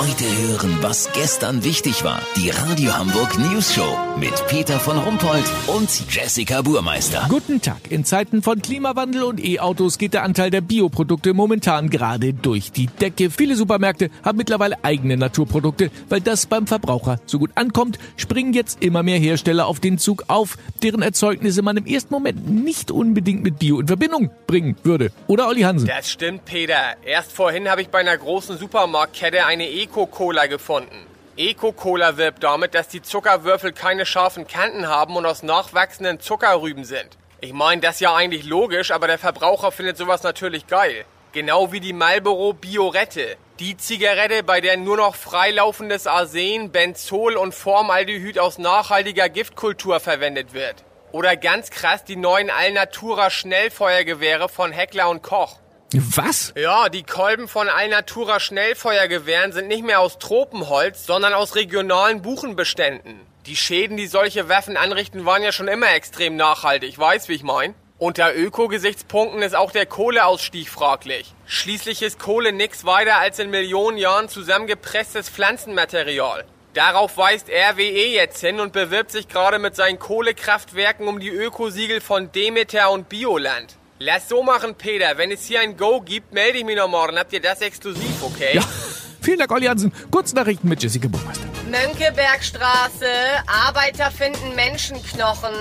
Heute hören, was gestern wichtig war. Die Radio Hamburg News Show mit Peter von Rumpold und Jessica Burmeister. Guten Tag. In Zeiten von Klimawandel und E-Autos geht der Anteil der Bioprodukte momentan gerade durch die Decke. Viele Supermärkte haben mittlerweile eigene Naturprodukte, weil das beim Verbraucher so gut ankommt, springen jetzt immer mehr Hersteller auf den Zug auf, deren Erzeugnisse man im ersten Moment nicht unbedingt mit Bio in Verbindung bringen würde. Oder Olli Hansen? Das stimmt, Peter. Erst vorhin habe ich bei einer großen Supermarktkette eine Eco-Cola gefunden. Eco-Cola wirbt damit, dass die Zuckerwürfel keine scharfen Kanten haben und aus nachwachsenden Zuckerrüben sind. Ich meine, das ist ja eigentlich logisch, aber der Verbraucher findet sowas natürlich geil. Genau wie die Marlboro Biorette. Die Zigarette, bei der nur noch freilaufendes Arsen, Benzol und Formaldehyd aus nachhaltiger Giftkultur verwendet wird. Oder ganz krass die neuen Alnatura Schnellfeuergewehre von Heckler und Koch. Was? Ja, die Kolben von Alnatura Schnellfeuergewehren sind nicht mehr aus Tropenholz, sondern aus regionalen Buchenbeständen. Die Schäden, die solche Waffen anrichten, waren ja schon immer extrem nachhaltig, weißt wie ich mein? Unter Öko-Gesichtspunkten ist auch der Kohleausstieg fraglich. Schließlich ist Kohle nix weiter als in Millionen Jahren zusammengepresstes Pflanzenmaterial. Darauf weist RWE jetzt hin und bewirbt sich gerade mit seinen Kohlekraftwerken um die Ökosiegel von Demeter und Bioland. Lass so machen, Peter. Wenn es hier ein Go gibt, melde ich mich noch morgen. Habt ihr das exklusiv, okay? Ja. Vielen Dank, Olli Hansen. Kurznachrichten mit Jessica Burmeister. Mönckebergstraße. Arbeiter finden Menschenknochen.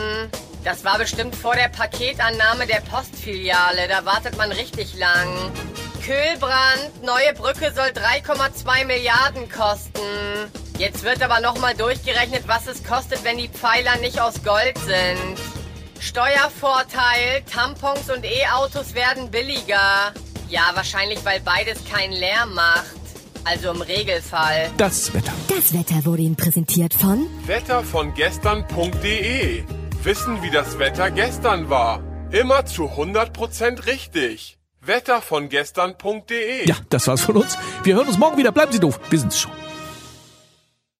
Das war bestimmt vor der Paketannahme der Postfiliale. Da wartet man richtig lang. Kühlbrand. Neue Brücke soll 3,2 Milliarden kosten. Jetzt wird aber nochmal durchgerechnet, was es kostet, wenn die Pfeiler nicht aus Gold sind. Steuervorteil, Tampons und E-Autos werden billiger. Ja, wahrscheinlich, weil beides keinen Lärm macht. Also im Regelfall. Das Wetter. Das Wetter wurde Ihnen präsentiert von Wetter von gestern.de. Wissen, wie das Wetter gestern war. Immer zu 100% richtig. Wetter von gestern.de. Ja, das war's von uns. Wir hören uns morgen wieder. Bleiben Sie doof. Wir sind's schon.